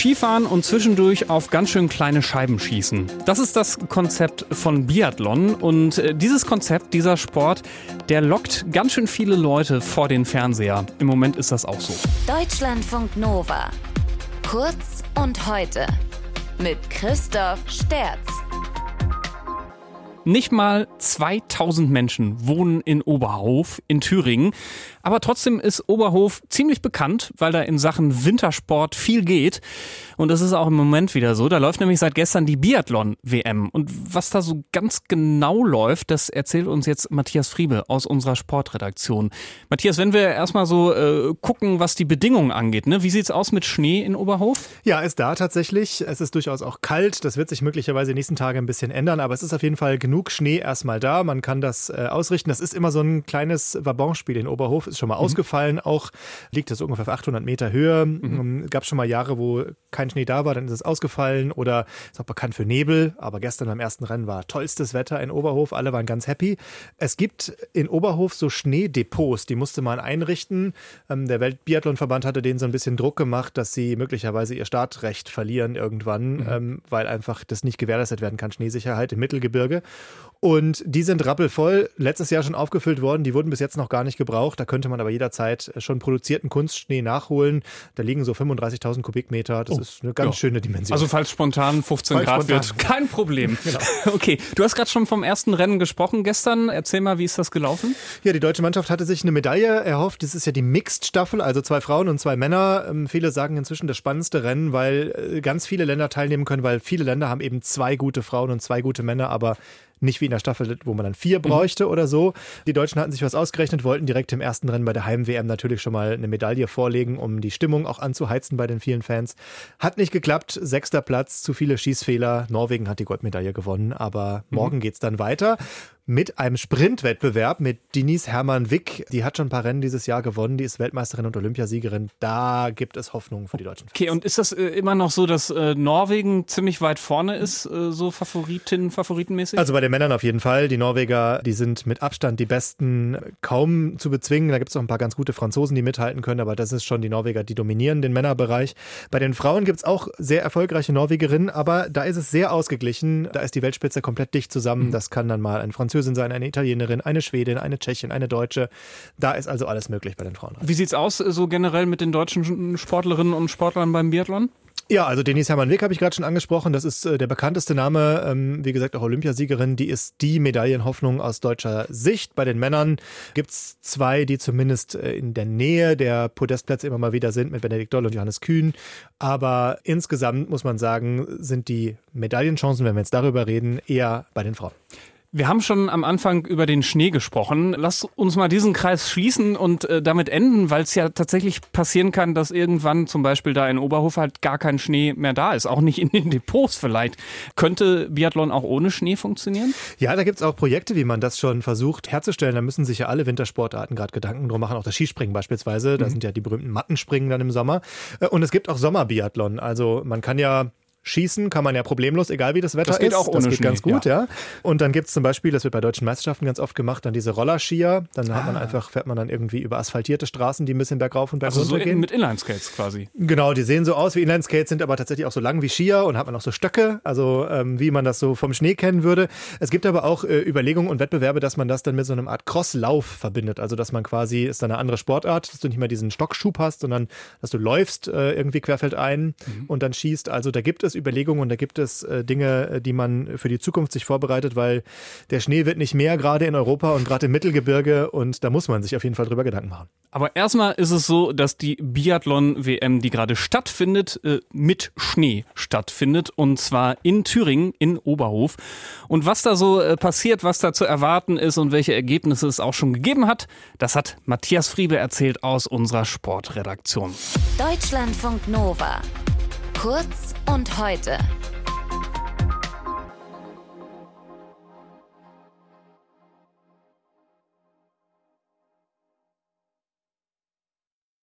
Skifahren und zwischendurch auf ganz schön kleine Scheiben schießen. Das ist das Konzept von Biathlon und äh, dieses Konzept, dieser Sport, der lockt ganz schön viele Leute vor den Fernseher. Im Moment ist das auch so. Deutschlandfunk Nova. Kurz und heute mit Christoph Sterz. Nicht mal 2000 Menschen wohnen in Oberhof in Thüringen. Aber trotzdem ist Oberhof ziemlich bekannt, weil da in Sachen Wintersport viel geht. Und das ist auch im Moment wieder so. Da läuft nämlich seit gestern die Biathlon-WM. Und was da so ganz genau läuft, das erzählt uns jetzt Matthias Friebe aus unserer Sportredaktion. Matthias, wenn wir erstmal so äh, gucken, was die Bedingungen angeht, ne? wie sieht's aus mit Schnee in Oberhof? Ja, ist da tatsächlich. Es ist durchaus auch kalt. Das wird sich möglicherweise den nächsten Tagen ein bisschen ändern. Aber es ist auf jeden Fall genug Schnee erstmal da. Man kann das äh, ausrichten. Das ist immer so ein kleines Wabonspiel in Oberhof ist schon mal mhm. ausgefallen. Auch liegt das ungefähr auf 800 Meter Höhe. Mhm. Ähm, Gab schon mal Jahre, wo kein Schnee da war, dann ist es ausgefallen oder ist auch bekannt für Nebel. Aber gestern beim ersten Rennen war tollstes Wetter in Oberhof. Alle waren ganz happy. Es gibt in Oberhof so Schneedepots, die musste man einrichten. Ähm, der Weltbiathlonverband hatte denen so ein bisschen Druck gemacht, dass sie möglicherweise ihr Startrecht verlieren irgendwann, mhm. ähm, weil einfach das nicht gewährleistet werden kann, Schneesicherheit im Mittelgebirge. Und die sind rappelvoll, letztes Jahr schon aufgefüllt worden, die wurden bis jetzt noch gar nicht gebraucht. Da könnte man aber jederzeit schon produzierten Kunstschnee nachholen. Da liegen so 35.000 Kubikmeter. Das oh, ist eine ganz ja. schöne Dimension. Also falls spontan 15 falls Grad spontan. wird, kein Problem. genau. Okay, du hast gerade schon vom ersten Rennen gesprochen gestern. Erzähl mal, wie ist das gelaufen? Ja, die deutsche Mannschaft hatte sich eine Medaille erhofft. Das ist ja die Mixed-Staffel, also zwei Frauen und zwei Männer. Ähm, viele sagen inzwischen das spannendste Rennen, weil äh, ganz viele Länder teilnehmen können, weil viele Länder haben eben zwei gute Frauen und zwei gute Männer, aber nicht wie in der Staffel, wo man dann vier mhm. bräuchte mhm. oder so. Die Deutschen hatten sich was ausgerechnet, wollten direkt im ersten Rennen bei der Heim-WM natürlich schon mal eine Medaille vorlegen, um die Stimmung auch anzuheizen bei den vielen Fans. Hat nicht geklappt. Sechster Platz, zu viele Schießfehler. Norwegen hat die Goldmedaille gewonnen, aber mhm. morgen geht's dann weiter mit einem Sprintwettbewerb mit Denise Hermann Wick. Die hat schon ein paar Rennen dieses Jahr gewonnen. Die ist Weltmeisterin und Olympiasiegerin. Da gibt es Hoffnung für die Deutschen. Fans. Okay, und ist das äh, immer noch so, dass äh, Norwegen ziemlich weit vorne ist, äh, so Favoritinnen, Favoritenmäßig? Also bei den Männern auf jeden Fall. Die Norweger, die sind mit Abstand die besten, kaum zu bezwingen. Da gibt es noch ein paar ganz gute Franzosen, die mithalten können, aber das ist schon die Norweger, die dominieren den Männerbereich. Bei den Frauen gibt es auch sehr erfolgreiche Norwegerinnen, aber da ist es sehr ausgeglichen. Da ist die Weltspitze komplett dicht zusammen. Mhm. Das kann dann mal ein Französin Französin sein, eine Italienerin, eine Schwedin, eine Tschechin, eine Deutsche. Da ist also alles möglich bei den Frauen. Wie sieht es aus so generell mit den deutschen Sportlerinnen und Sportlern beim Biathlon? Ja, also Denise Hermann-Wick habe ich gerade schon angesprochen. Das ist äh, der bekannteste Name. Ähm, wie gesagt, auch Olympiasiegerin. Die ist die Medaillenhoffnung aus deutscher Sicht. Bei den Männern gibt es zwei, die zumindest äh, in der Nähe der Podestplätze immer mal wieder sind, mit Benedikt Doll und Johannes Kühn. Aber insgesamt muss man sagen, sind die Medaillenchancen, wenn wir jetzt darüber reden, eher bei den Frauen. Wir haben schon am Anfang über den Schnee gesprochen. Lass uns mal diesen Kreis schließen und äh, damit enden, weil es ja tatsächlich passieren kann, dass irgendwann zum Beispiel da in Oberhof halt gar kein Schnee mehr da ist. Auch nicht in den Depots vielleicht. Könnte Biathlon auch ohne Schnee funktionieren? Ja, da gibt es auch Projekte, wie man das schon versucht herzustellen. Da müssen sich ja alle Wintersportarten gerade Gedanken drum machen. Auch das Skispringen beispielsweise. Da mhm. sind ja die berühmten Mattenspringen dann im Sommer. Äh, und es gibt auch Sommerbiathlon. Also man kann ja Schießen kann man ja problemlos, egal wie das Wetter das geht ist. Auch ohne das geht Schnee, ganz gut, ja. ja. Und dann gibt es zum Beispiel, das wird bei deutschen Meisterschaften ganz oft gemacht, dann diese Rollerskier. Dann hat man ah. einfach, fährt man dann irgendwie über asphaltierte Straßen, die ein bisschen bergauf und bergunter also so gehen. mit Inlineskates quasi. Genau, die sehen so aus wie Inlineskates, sind aber tatsächlich auch so lang wie Skier und hat man auch so Stöcke, also ähm, wie man das so vom Schnee kennen würde. Es gibt aber auch äh, Überlegungen und Wettbewerbe, dass man das dann mit so einer Art Crosslauf verbindet. Also dass man quasi, ist dann eine andere Sportart, dass du nicht mehr diesen Stockschub hast, sondern dass du läufst äh, irgendwie querfeldein mhm. und dann schießt. Also da gibt es Überlegungen und da gibt gibt es äh, Dinge, äh, die man für die Zukunft sich vorbereitet, weil der Schnee wird nicht mehr, gerade in Europa und gerade im Mittelgebirge und da muss man sich auf jeden Fall drüber Gedanken machen. Aber erstmal ist es so, dass die Biathlon-WM, die gerade stattfindet, äh, mit Schnee stattfindet und zwar in Thüringen, in Oberhof. Und was da so äh, passiert, was da zu erwarten ist und welche Ergebnisse es auch schon gegeben hat, das hat Matthias Friebe erzählt aus unserer Sportredaktion. Deutschlandfunk Nova. Kurz und heute.